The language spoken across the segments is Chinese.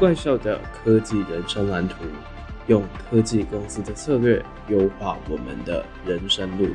怪兽的科技人生蓝图，用科技公司的策略优化我们的人生路途。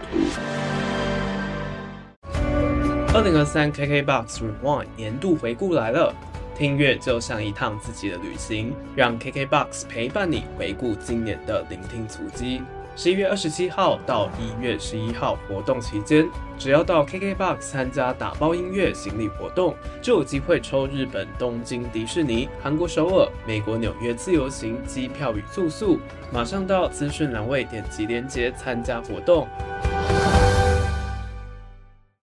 二零二三 KKBOX Rewind 年度回顾来了，听乐就像一趟自己的旅行，让 KKBOX 陪伴你回顾今年的聆听足迹。十一月二十七号到一月十一号活动期间，只要到 KKBOX 参加打包音乐行李活动，就有机会抽日本东京迪士尼、韩国首尔、美国纽约自由行机票与住宿。马上到资讯栏位点击链接参加活动。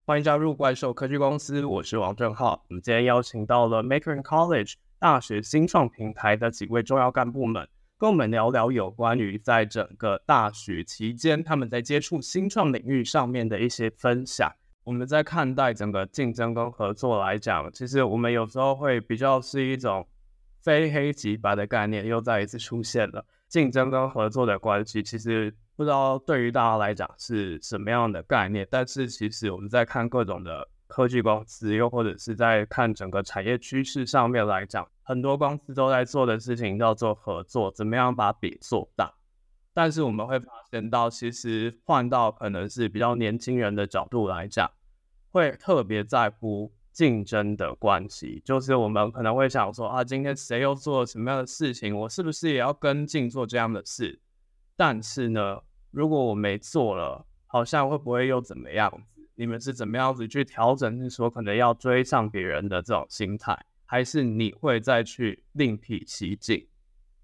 欢迎加入怪兽科技公司，我是王正浩。我们今天邀请到了 Maker in College 大学新创平台的几位重要干部们。跟我们聊聊有关于在整个大学期间，他们在接触新创领域上面的一些分享。我们在看待整个竞争跟合作来讲，其实我们有时候会比较是一种非黑即白的概念，又再一次出现了。竞争跟合作的关系，其实不知道对于大家来讲是什么样的概念。但是其实我们在看各种的科技公司，又或者是在看整个产业趋势上面来讲。很多公司都在做的事情叫做合作，怎么样把饼做大？但是我们会发现到，其实换到可能是比较年轻人的角度来讲，会特别在乎竞争的关系。就是我们可能会想说啊，今天谁又做了什么样的事情，我是不是也要跟进做这样的事？但是呢，如果我没做了，好像会不会又怎么样？你们是怎么样子去调整？是说可能要追上别人的这种心态？还是你会再去另辟蹊径，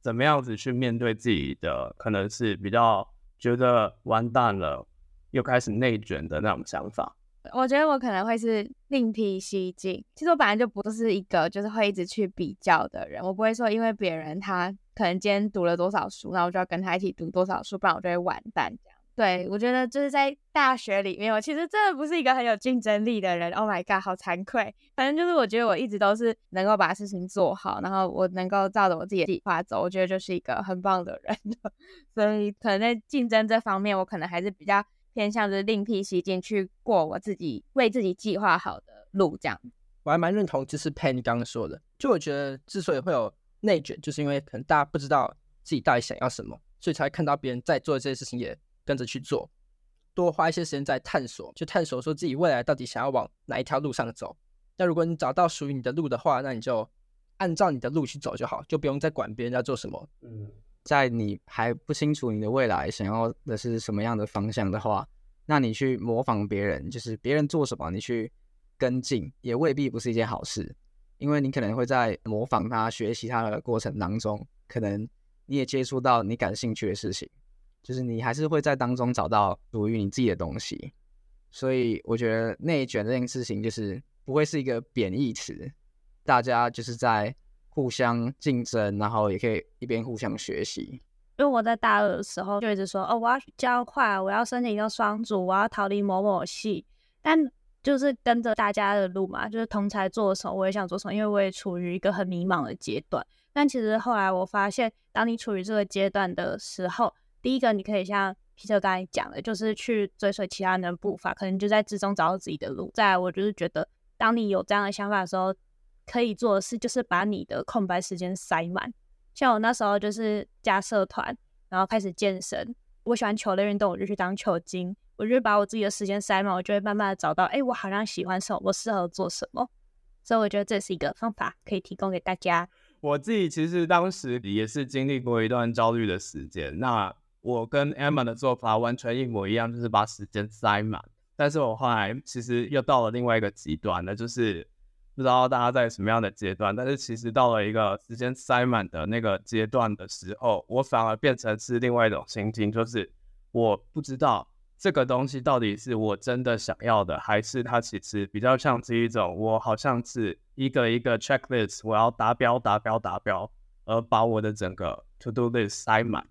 怎么样子去面对自己的可能是比较觉得完蛋了，又开始内卷的那种想法？我觉得我可能会是另辟蹊径。其实我本来就不是一个就是会一直去比较的人，我不会说因为别人他可能今天读了多少书，那我就要跟他一起读多少书，不然我就会完蛋。对，我觉得就是在大学里面，我其实真的不是一个很有竞争力的人。Oh my god，好惭愧。反正就是我觉得我一直都是能够把事情做好，然后我能够照着我自己的计划走，我觉得就是一个很棒的人。所以可能在竞争这方面，我可能还是比较偏向就是另辟蹊径去过我自己为自己计划好的路。这样，我还蛮认同就是 Pen 刚刚说的，就我觉得之所以会有内卷，就是因为可能大家不知道自己到底想要什么，所以才看到别人在做这些事情也。跟着去做，多花一些时间在探索，去探索说自己未来到底想要往哪一条路上走。那如果你找到属于你的路的话，那你就按照你的路去走就好，就不用再管别人在做什么。嗯，在你还不清楚你的未来想要的是什么样的方向的话，那你去模仿别人，就是别人做什么，你去跟进，也未必不是一件好事，因为你可能会在模仿他、学习他的过程当中，可能你也接触到你感兴趣的事情。就是你还是会在当中找到属于你自己的东西，所以我觉得内卷这件事情就是不会是一个贬义词，大家就是在互相竞争，然后也可以一边互相学习。因为我在大二的时候就一直说，哦，我要去交换，我要申请一个双主，我要逃离某某系，但就是跟着大家的路嘛，就是同才做什么，我也想做什么，因为我也处于一个很迷茫的阶段。但其实后来我发现，当你处于这个阶段的时候，第一个，你可以像 Peter 刚才讲的，就是去追随其他人的步伐，可能就在之中找到自己的路。再来，我就是觉得，当你有这样的想法的时候，可以做的事就是把你的空白时间塞满。像我那时候就是加社团，然后开始健身。我喜欢球类运动，我就去当球精。我就把我自己的时间塞满，我就会慢慢的找到，哎，我好像喜欢什么，我适合做什么。所以我觉得这是一个方法，可以提供给大家。我自己其实当时也是经历过一段焦虑的时间，那。我跟 Emma 的做法完全一模一样，就是把时间塞满。但是我后来其实又到了另外一个极端了，就是不知道大家在什么样的阶段。但是其实到了一个时间塞满的那个阶段的时候，我反而变成是另外一种心情，就是我不知道这个东西到底是我真的想要的，还是它其实比较像是一种我好像是一个一个 checklist，我要达标、达标、达标，而把我的整个 to do list 塞满。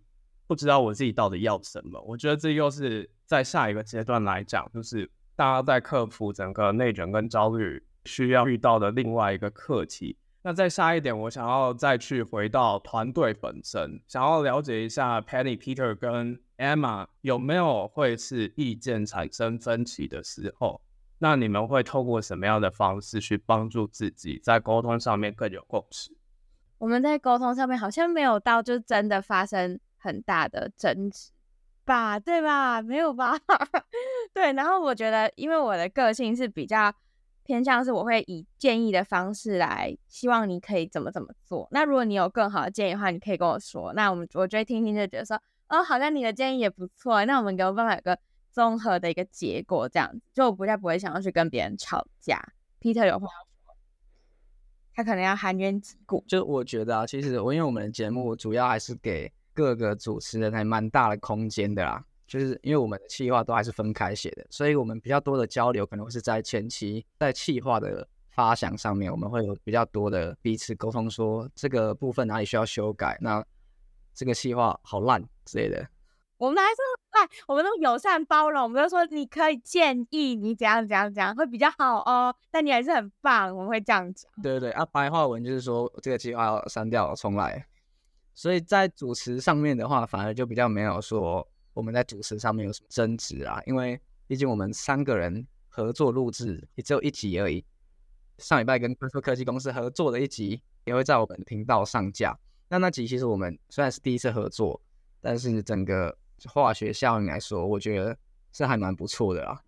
不知道我自己到底要什么，我觉得这又是在下一个阶段来讲，就是大家在克服整个内卷跟焦虑需要遇到的另外一个课题。那再下一点，我想要再去回到团队本身，想要了解一下 Penny、Peter 跟 Emma 有没有会是意见产生分歧的时候，那你们会透过什么样的方式去帮助自己在沟通上面更有共识？我们在沟通上面好像没有到就真的发生很大的争执吧，对吧？没有吧？对。然后我觉得，因为我的个性是比较偏向是，我会以建议的方式来，希望你可以怎么怎么做。那如果你有更好的建议的话，你可以跟我说。那我们我觉得听听就觉得说，哦，好像你的建议也不错。那我们有办法有个综合的一个结果，这样子就我不太不会想要去跟别人吵架。Peter 有话要说，他可能要含冤击鼓。就我觉得啊，其实我因为我们的节目主要还是给各个主持人还蛮大的空间的啦，就是因为我们的企划都还是分开写的，所以我们比较多的交流可能会是在前期在企划的发想上面，我们会有比较多的彼此沟通，说这个部分哪里需要修改，那这个企划好烂之类的。我们还是哎，我们都友善包容，我们都说你可以建议你怎样怎样怎样会比较好哦。但你还是很棒，我们会这样讲。对对对，啊，白话文就是说这个计划要删掉重来。所以在主持上面的话，反而就比较没有说我们在主持上面有什么争执啊，因为毕竟我们三个人合作录制也只有一集而已。上礼拜跟科科技公司合作的一集也会在我们的频道上架。那那集其实我们虽然是第一次合作，但是整个。化学效应来说，我觉得是还蛮不错的啦，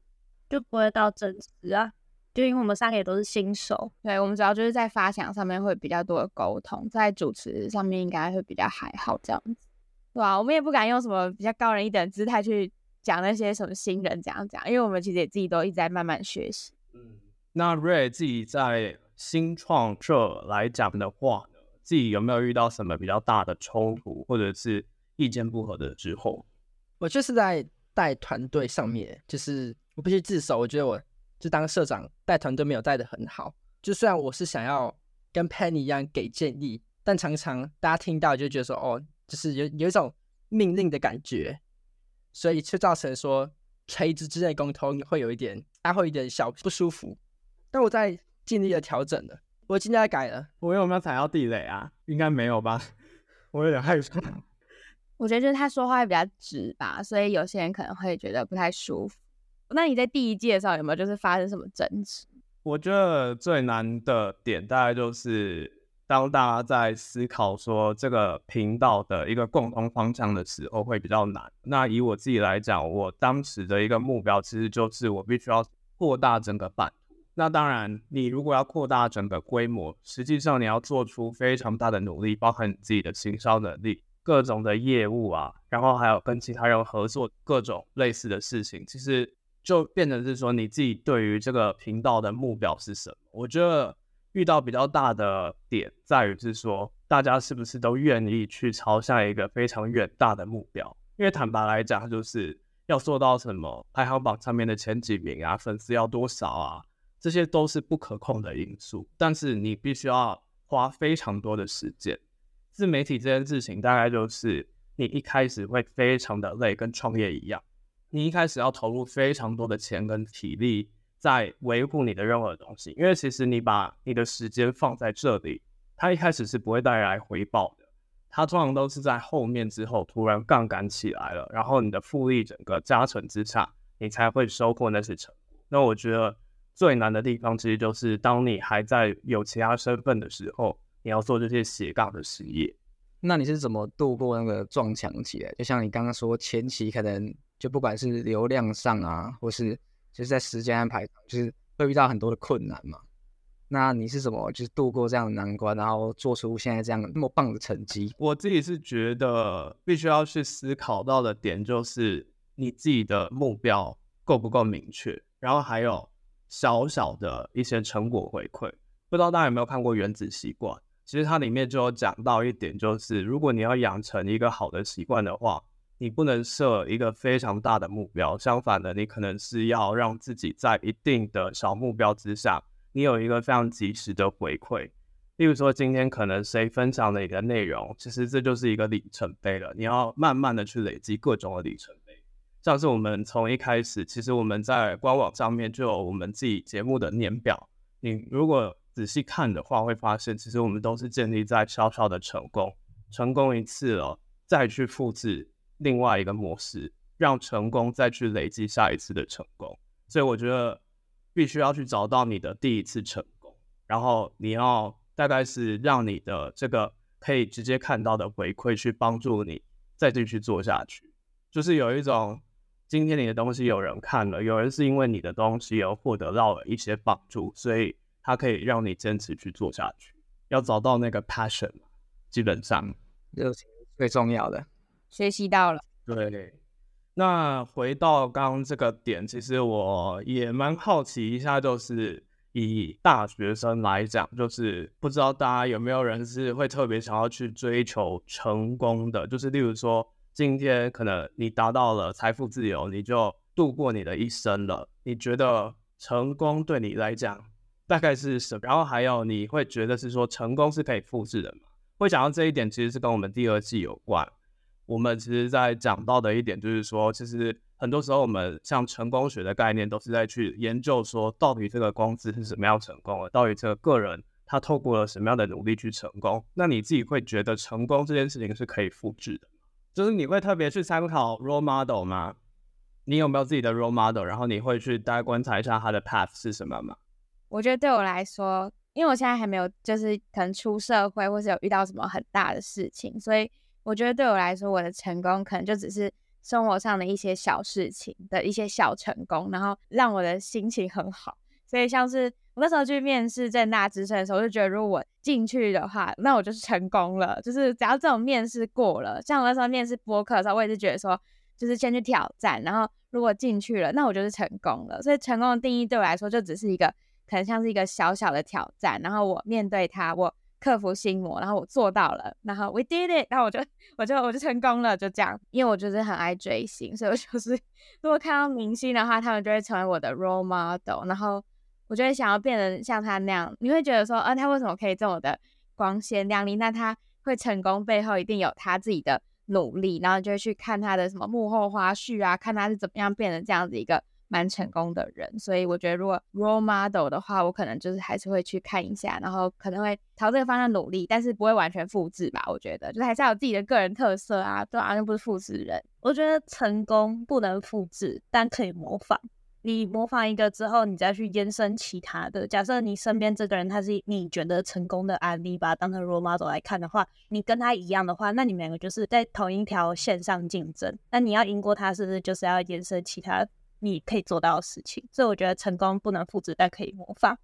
就不会到争执啊。就因为我们三个也都是新手，对，我们主要就是在发想上面会比较多的沟通，在主持上面应该会比较还好这样子，对啊？我们也不敢用什么比较高人一等姿态去讲那些什么新人怎样讲，因为我们其实也自己都一直在慢慢学习。嗯，那 Ray 自己在新创这来讲的话呢，自己有没有遇到什么比较大的冲突，或者是意见不合的时候？我就是在带团队上面，就是我必须自首。我觉得我就当社长带团队没有带的很好。就虽然我是想要跟 Penny 一样给建议，但常常大家听到就觉得说，哦，就是有有一种命令的感觉，所以就造成说垂直之间沟通会有一点，还会有一点小不舒服。但我在尽力的调整了，我尽力在改了。我有没有踩到地雷啊？应该没有吧？我有点害怕。我觉得就是他说话会比较直吧，所以有些人可能会觉得不太舒服。那你在第一季的时候有没有就是发生什么争执？我觉得最难的点大概就是当大家在思考说这个频道的一个共同方向的时候会比较难。那以我自己来讲，我当时的一个目标其实就是我必须要扩大整个版图。那当然，你如果要扩大整个规模，实际上你要做出非常大的努力，包含你自己的行销能力。各种的业务啊，然后还有跟其他人合作各种类似的事情，其实就变成是说你自己对于这个频道的目标是什么？我觉得遇到比较大的点在于是说，大家是不是都愿意去朝向一个非常远大的目标？因为坦白来讲，就是要做到什么排行榜上面的前几名啊，粉丝要多少啊，这些都是不可控的因素，但是你必须要花非常多的时间。自媒体这件事情，大概就是你一开始会非常的累，跟创业一样，你一开始要投入非常多的钱跟体力在维护你的任何东西，因为其实你把你的时间放在这里，它一开始是不会带来回报的，它通常都是在后面之后突然杠杆起来了，然后你的复利整个加成之下，你才会收获那些成果。那我觉得最难的地方，其实就是当你还在有其他身份的时候。你要做这些斜杠的事业，那你是怎么度过那个撞墙期的？就像你刚刚说，前期可能就不管是流量上啊，或是就是在时间安排，就是会遇到很多的困难嘛。那你是怎么就是度过这样的难关，然后做出现在这样那么棒的成绩？我自己是觉得必须要去思考到的点，就是你自己的目标够不够明确，然后还有小小的一些成果回馈。不知道大家有没有看过《原子习惯》？其实它里面就有讲到一点，就是如果你要养成一个好的习惯的话，你不能设一个非常大的目标，相反的，你可能是要让自己在一定的小目标之下，你有一个非常及时的回馈。例如说，今天可能谁分享的一个内容，其实这就是一个里程碑了。你要慢慢的去累积各种的里程碑，像是我们从一开始，其实我们在官网上面就有我们自己节目的年表。你如果仔细看的话，会发现其实我们都是建立在小小的成功，成功一次了，再去复制另外一个模式，让成功再去累积下一次的成功。所以我觉得必须要去找到你的第一次成功，然后你要大概是让你的这个可以直接看到的回馈去帮助你再继续做下去。就是有一种，今天你的东西有人看了，有人是因为你的东西而获得到了一些帮助，所以它可以让你坚持去做下去。要找到那个 passion，基本上热情最重要的。学习到了。对。那回到刚刚这个点，其实我也蛮好奇一下，就是以大学生来讲，就是不知道大家有没有人是会特别想要去追求成功的，就是例如说，今天可能你达到了财富自由，你就度过你的一生了。你觉得成功对你来讲大概是什么？然后还有你会觉得是说成功是可以复制的吗？会讲到这一点，其实是跟我们第二季有关。我们其实，在讲到的一点就是说，其实很多时候我们像成功学的概念，都是在去研究说，到底这个公司是什么样成功的，到底这个个人他透过了什么样的努力去成功。那你自己会觉得成功这件事情是可以复制的，就是你会特别去参考 role model 吗？你有没有自己的 role model？然后你会去大概观察一下他的 path 是什么吗？我觉得对我来说，因为我现在还没有，就是可能出社会，或是有遇到什么很大的事情，所以。我觉得对我来说，我的成功可能就只是生活上的一些小事情的一些小成功，然后让我的心情很好。所以像是我那时候去面试正大之声的时候，我就觉得如果我进去的话，那我就是成功了。就是只要这种面试过了，像我那时候面试播客的时候，我也是觉得说，就是先去挑战，然后如果进去了，那我就是成功了。所以成功的定义对我来说，就只是一个可能像是一个小小的挑战，然后我面对它，我。克服心魔，然后我做到了，然后 we did it，然后我就我就我就成功了，就这样。因为我就是很爱追星，所以我就是如果看到明星的话，他们就会成为我的 role model，然后我就会想要变得像他那样。你会觉得说，啊，他为什么可以这么的光鲜亮丽？那他会成功背后一定有他自己的努力，然后就会去看他的什么幕后花絮啊，看他是怎么样变成这样子一个。蛮成功的人，所以我觉得如果 role model 的话，我可能就是还是会去看一下，然后可能会朝这个方向努力，但是不会完全复制吧。我觉得就是还是要有自己的个人特色啊，对啊，又不是复制人。我觉得成功不能复制，但可以模仿。你模仿一个之后，你再去延伸其他的。假设你身边这个人他是你觉得成功的案例，把当成 role model 来看的话，你跟他一样的话，那你们两个就是在同一条线上竞争。那你要赢过他，是不是就是要延伸其他？你可以做到的事情，所以我觉得成功不能复制，但可以模仿。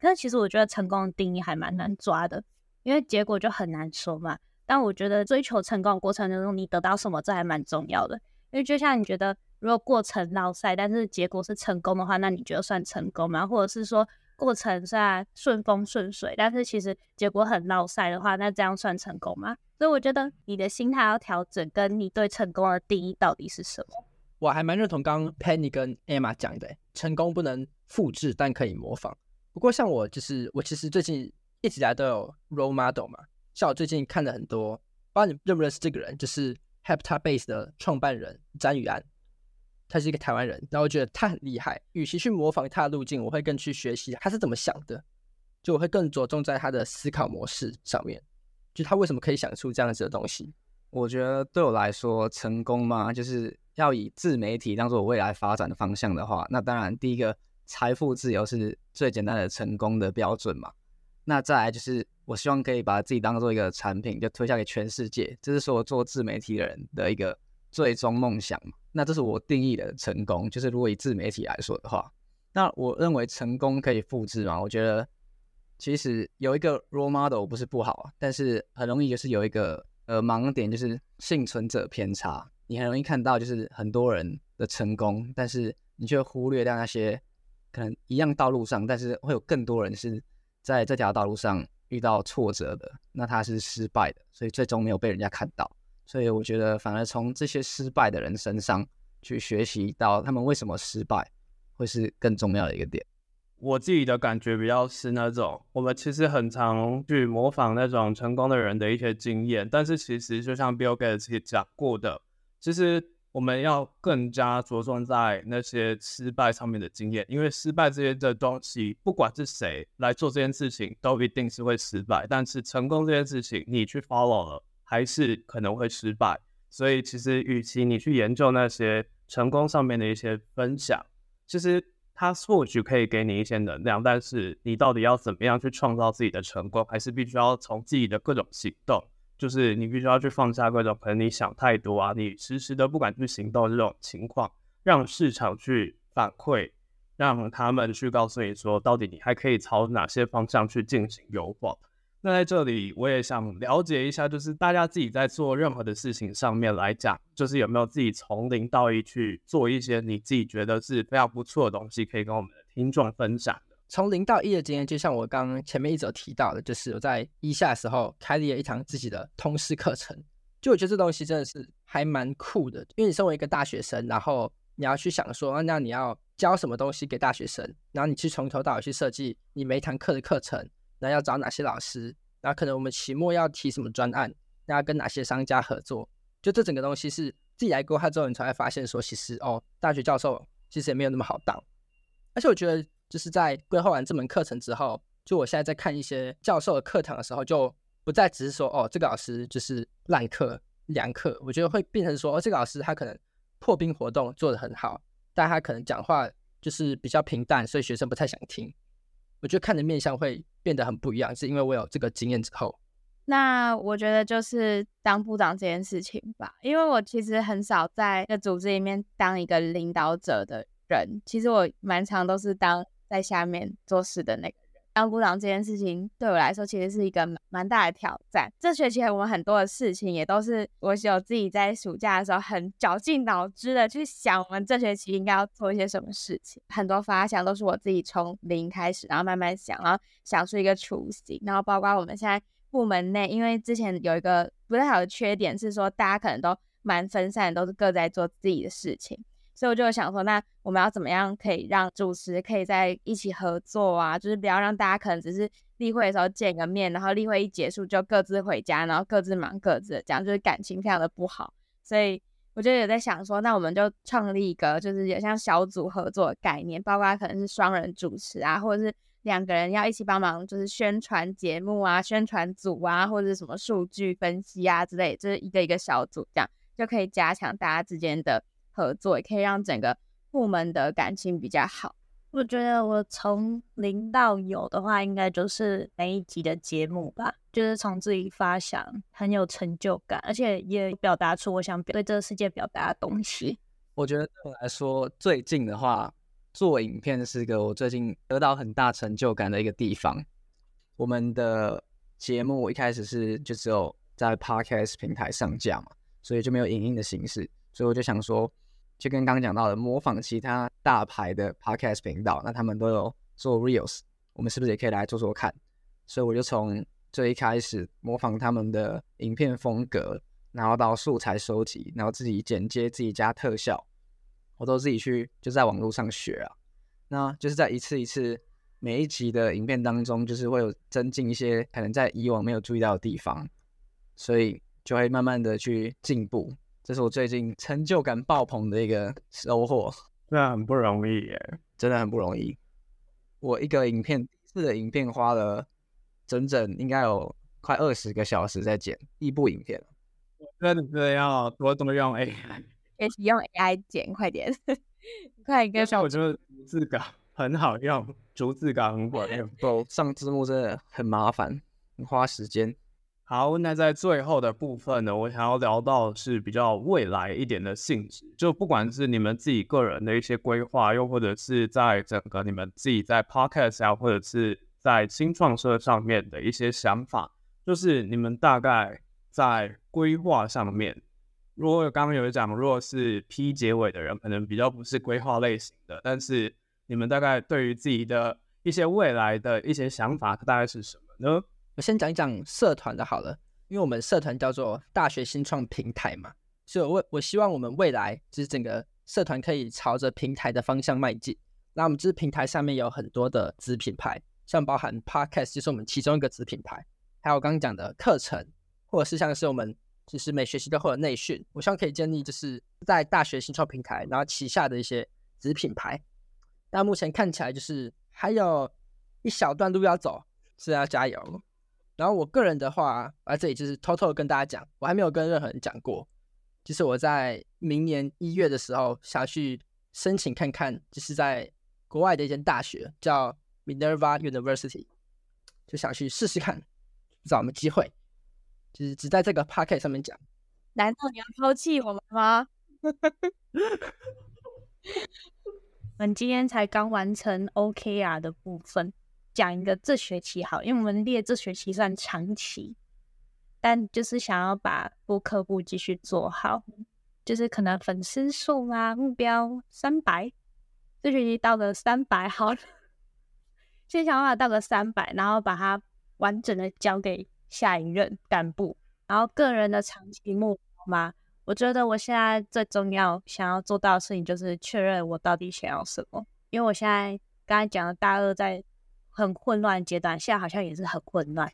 可是其实我觉得成功的定义还蛮难抓的，因为结果就很难说嘛。但我觉得追求成功的过程当中，你得到什么，这还蛮重要的。因为就像你觉得，如果过程绕赛，但是结果是成功的话，那你觉得算成功吗？或者是说过程虽然顺风顺水，但是其实结果很绕赛的话，那这样算成功吗？所以我觉得你的心态要调整，跟你对成功的定义到底是什么？我还蛮认同刚刚 Penny 跟 Emma 讲的，成功不能复制，但可以模仿。不过像我，就是我其实最近一直以来都有 role model 嘛。像我最近看了很多，不知道你认不认识这个人，就是 Habitat Base 的创办人詹宇安，他是一个台湾人。然后我觉得他很厉害，与其去模仿他的路径，我会更去学习他是怎么想的。就我会更着重在他的思考模式上面，就他为什么可以想出这样子的东西。我觉得对我来说，成功嘛，就是。要以自媒体当做我未来发展的方向的话，那当然第一个财富自由是最简单的成功的标准嘛。那再来就是我希望可以把自己当做一个产品，就推销给全世界，这是说我做自媒体的人的一个最终梦想嘛。那这是我定义的成功，就是如果以自媒体来说的话，那我认为成功可以复制嘛？我觉得其实有一个 role model 不是不好，但是很容易就是有一个呃盲点，就是幸存者偏差。你很容易看到，就是很多人的成功，但是你却忽略掉那些可能一样道路上，但是会有更多人是在这条道路上遇到挫折的，那他是失败的，所以最终没有被人家看到。所以我觉得，反而从这些失败的人身上去学习到他们为什么失败，会是更重要的一个点。我自己的感觉比较是那种，我们其实很常去模仿那种成功的人的一些经验，但是其实就像 Bill Gates 讲过的。其实我们要更加着重在那些失败上面的经验，因为失败这些的东西，不管是谁来做这件事情，都一定是会失败。但是成功这件事情，你去 follow 了，还是可能会失败。所以其实，与其你去研究那些成功上面的一些分享，其实它或许可以给你一些能量，但是你到底要怎么样去创造自己的成功，还是必须要从自己的各种行动就是你必须要去放下各种可能你想太多啊，你时时都不敢去行动这种情况，让市场去反馈，让他们去告诉你说，到底你还可以朝哪些方向去进行优化。那在这里，我也想了解一下，就是大家自己在做任何的事情上面来讲，就是有没有自己从零到一去做一些你自己觉得是非常不错的东西，可以跟我们的听众分享的。从零到一的经验，就像我刚刚前面一直有提到的，就是我在一下的时候开立了一堂自己的通识课程。就我觉得这东西真的是还蛮酷的，因为你身为一个大学生，然后你要去想说，那你要教什么东西给大学生，然后你去从头到尾去设计你每一堂课的课程。那要找哪些老师？那可能我们期末要提什么专案？那要跟哪些商家合作？就这整个东西是自己来规划之后，你才会发现说，其实哦，大学教授其实也没有那么好当。而且我觉得，就是在规划完这门课程之后，就我现在在看一些教授的课堂的时候，就不再只是说哦，这个老师就是烂课、凉课。我觉得会变成说，哦，这个老师他可能破冰活动做得很好，但他可能讲话就是比较平淡，所以学生不太想听。我觉得看着面相会变得很不一样，是因为我有这个经验之后。那我觉得就是当部长这件事情吧，因为我其实很少在一个组织里面当一个领导者的人，其实我蛮常都是当在下面做事的那个。当部长这件事情对我来说，其实是一个蛮大的挑战。这学期我们很多的事情也都是我有自己在暑假的时候很绞尽脑汁的去想，我们这学期应该要做一些什么事情。很多发想都是我自己从零开始，然后慢慢想，然后想出一个雏形。然后包括我们现在部门内，因为之前有一个不太好的缺点是说，大家可能都蛮分散，都是各在做自己的事情。所以我就想说，那我们要怎么样可以让主持可以在一起合作啊？就是不要让大家可能只是例会的时候见个面，然后例会一结束就各自回家，然后各自忙各自的，这样就是感情非常的不好。所以我就有在想说，那我们就创立一个就是有像小组合作的概念，包括可能是双人主持啊，或者是两个人要一起帮忙，就是宣传节目啊、宣传组啊，或者是什么数据分析啊之类，就是一个一个小组这样就可以加强大家之间的。合作也可以让整个部门的感情比较好。我觉得我从零到有的话，应该就是每一集的节目吧，就是从自己发想，很有成就感，而且也表达出我想表对这个世界表达的东西。我觉得对我来说，最近的话，做影片是个我最近得到很大成就感的一个地方。我们的节目一开始是就只有在 Podcast 平台上架嘛，所以就没有影音的形式，所以我就想说。就跟刚刚讲到的，模仿其他大牌的 podcast 频道，那他们都有做 reels，我们是不是也可以来做做看？所以我就从最一开始模仿他们的影片风格，然后到素材收集，然后自己剪接、自己加特效，我都自己去就在网络上学啊。那就是在一次一次每一集的影片当中，就是会有增进一些可能在以往没有注意到的地方，所以就会慢慢的去进步。这是我最近成就感爆棚的一个收获，那很不容易耶，真的很不容易。我一个影片，这个影片花了整整应该有快二十个小时在剪一部影片。真的要多多用 AI，也是用 AI 剪，快点，快点。像我觉得逐字稿很好用，逐字稿很管用，不上字幕真的很麻烦，很花时间。好，那在最后的部分呢，我想要聊到是比较未来一点的性质，就不管是你们自己个人的一些规划，又或者是在整个你们自己在 podcast 啊，或者是在新创社上面的一些想法，就是你们大概在规划上面，如果刚刚有讲，如果是 P 结尾的人，可能比较不是规划类型的，但是你们大概对于自己的一些未来的一些想法，大概是什么呢？我先讲一讲社团的好了，因为我们社团叫做大学新创平台嘛，所以我我希望我们未来就是整个社团可以朝着平台的方向迈进。那我们这平台上面有很多的子品牌，像包含 Podcast 就是我们其中一个子品牌，还有刚刚讲的课程，或者是像是我们就是每学期都会有内训，我希望可以建立就是在大学新创平台然后旗下的一些子品牌。那目前看起来就是还有一小段路要走，是要加油。然后我个人的话，啊，这里就是偷偷的跟大家讲，我还没有跟任何人讲过，就是我在明年一月的时候想去申请看看，就是在国外的一间大学叫 Minerva University，就想去试试看，找我们机会。就是只在这个 podcast 上面讲。难道你要抛弃我们吗？我们今天才刚完成 OKR 的部分，讲一个这学期好，因为我们列这学期算长期，但就是想要把播客部继续做好，就是可能粉丝数啊目标三百，这学期到了三百好了，先想办法到个三百，然后把它完整的交给下一任干部。然后个人的长期目标嘛，我觉得我现在最重要想要做到的事情就是确认我到底想要什么。因为我现在刚才讲的大二在很混乱的阶段，现在好像也是很混乱，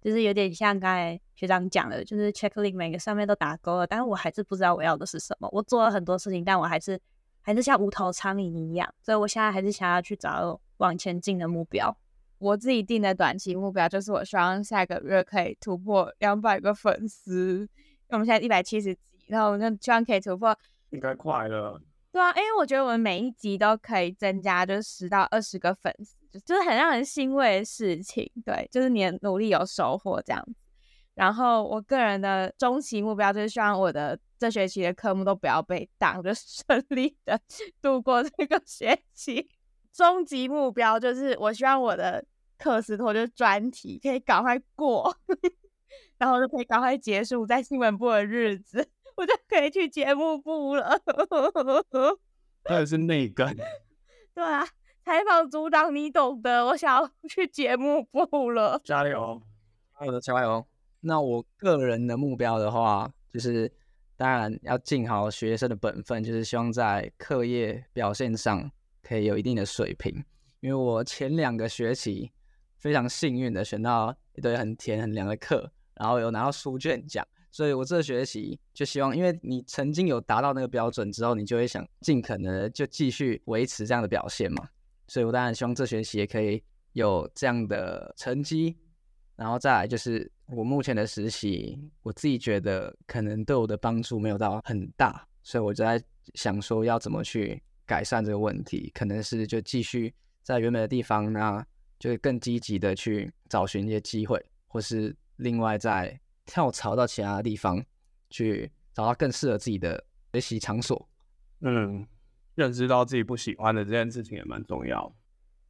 就是有点像刚才学长讲的，就是 checklist 每个上面都打勾了，但是我还是不知道我要的是什么。我做了很多事情，但我还是还是像无头苍蝇一样，所以我现在还是想要去找往前进的目标。我自己定的短期目标就是，我希望下个月可以突破两百个粉丝。因为我们现在一百七十几，然后我们就希望可以突破，应该快了。对啊，因为我觉得我们每一集都可以增加，就是十到二十个粉丝，就是很让人欣慰的事情。对，就是你的努力有收获这样子。然后我个人的终极目标就是希望我的这学期的科目都不要被挡，就顺利的度过这个学期。终极目标就是我希望我的。课时托就是专题，可以赶快过，然后就可以赶快结束在新闻部的日子，我就可以去节目部了。那也是内梗。对啊，采访组长你懂得，我想要去节目部了。加油！好的，加油。那我个人的目标的话，就是当然要尽好学生的本分，就是希望在课业表现上可以有一定的水平，因为我前两个学期。非常幸运的选到一堆很甜很凉的课，然后有拿到书卷奖，所以我这学期就希望，因为你曾经有达到那个标准之后，你就会想尽可能就继续维持这样的表现嘛。所以我当然希望这学期也可以有这样的成绩，然后再来就是我目前的实习，我自己觉得可能对我的帮助没有到很大，所以我就在想说要怎么去改善这个问题，可能是就继续在原本的地方那。就会更积极的去找寻一些机会，或是另外再跳槽到其他的地方去找到更适合自己的学习场所。嗯，认知到自己不喜欢的这件事情也蛮重要。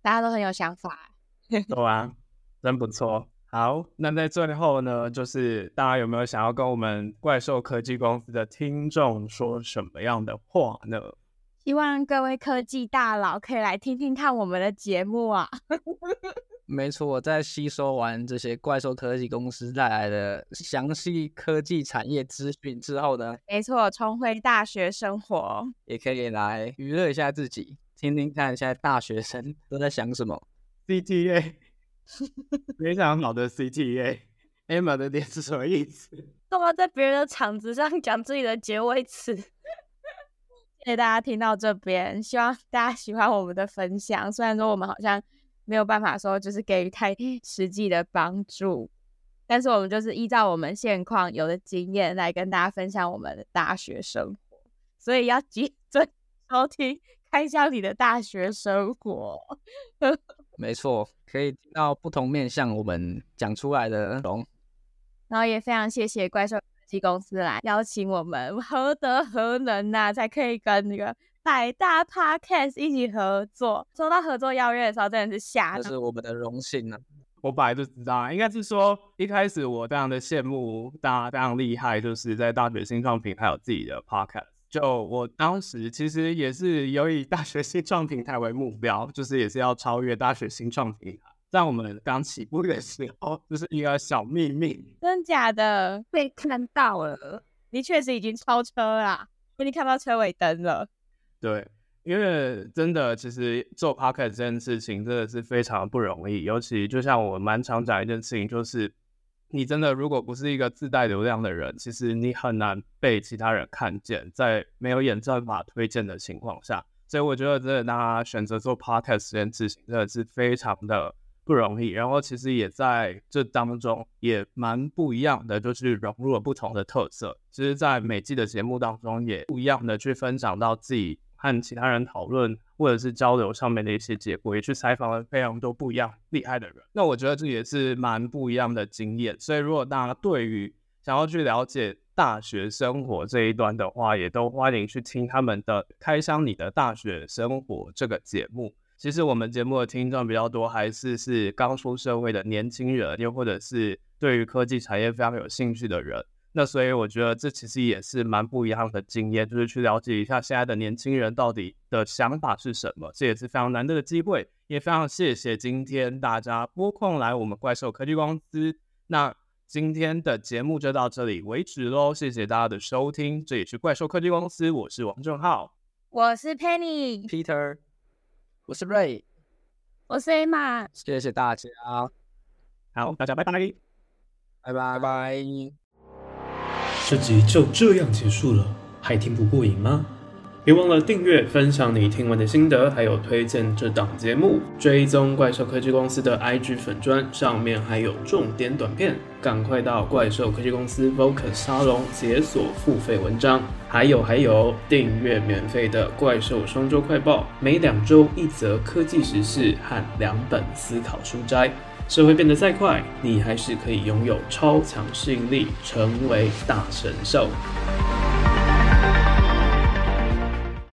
大家都很有想法，对啊，真不错。好，那在最后呢，就是大家有没有想要跟我们怪兽科技公司的听众说什么样的话呢？希望各位科技大佬可以来听听看我们的节目啊！没错，我在吸收完这些怪兽科技公司带来的详细科技产业资讯之后呢，没错，重回大学生活，也可以来娱乐一下自己，听听看现在大学生都在想什么。CTA，非常好的 CTA，Emma 的脸是什么意思？干嘛在别人的场子上讲自己的结尾词？谢谢大家听到这边，希望大家喜欢我们的分享。虽然说我们好像没有办法说就是给予太实际的帮助，但是我们就是依照我们现况有的经验来跟大家分享我们的大学生活。所以要记得收听《开箱你的大学生活》。没错，可以听到不同面向我们讲出来的内容。然后也非常谢谢怪兽。公司来邀请我们，何德何能呐、啊，才可以跟那个百大 Podcast 一起合作？收到合作邀约的时候，真的是吓，这是我们的荣幸呢、啊。我本来就知道，应该是说一开始我非常的羡慕大家非常厉害，就是在大学新创平台有自己的 Podcast。就我当时其实也是有以大学新创平台为目标，就是也是要超越大学新创平台。在我们刚起步的时候，就是一个小秘密，真假的被看到了。你确实已经超车啦，因为你看到车尾灯了。对，因为真的，其实做 podcast 这件事情真的是非常不容易，尤其就像我蛮常讲一件事情，就是你真的如果不是一个自带流量的人，其实你很难被其他人看见，在没有演算法推荐的情况下。所以我觉得，真的大家选择做 podcast 这件事情，真的是非常的。不容易，然后其实也在这当中也蛮不一样的，就是融入了不同的特色。其实，在每季的节目当中，也不一样的去分享到自己和其他人讨论或者是交流上面的一些结果，也去采访了非常多不一样厉害的人。那我觉得这也是蛮不一样的经验。所以，如果大家对于想要去了解大学生活这一端的话，也都欢迎去听他们的《开箱你的大学生活》这个节目。其实我们节目的听众比较多，还是是刚出社会的年轻人，又或者是对于科技产业非常有兴趣的人。那所以我觉得这其实也是蛮不一样的经验，就是去了解一下现在的年轻人到底的想法是什么，这也是非常难得的机会。也非常谢谢今天大家拨空来我们怪兽科技公司。那今天的节目就到这里为止喽，谢谢大家的收听，这里是怪兽科技公司，我是王正浩，我是 Penny，Peter。我是 Ray，我是 Emma，谢谢大家，好，大家拜拜，拜拜拜。这集就这样结束了，还听不过瘾吗？别忘了订阅、分享你听完的心得，还有推荐这档节目，追踪怪兽科技公司的 IG 粉砖，上面还有重点短片，赶快到怪兽科技公司 Vocus 沙龙解锁付费文章，还有还有订阅免费的怪兽双周快报，每两周一则科技时事和两本思考书摘。社会变得再快，你还是可以拥有超强适应力，成为大神兽。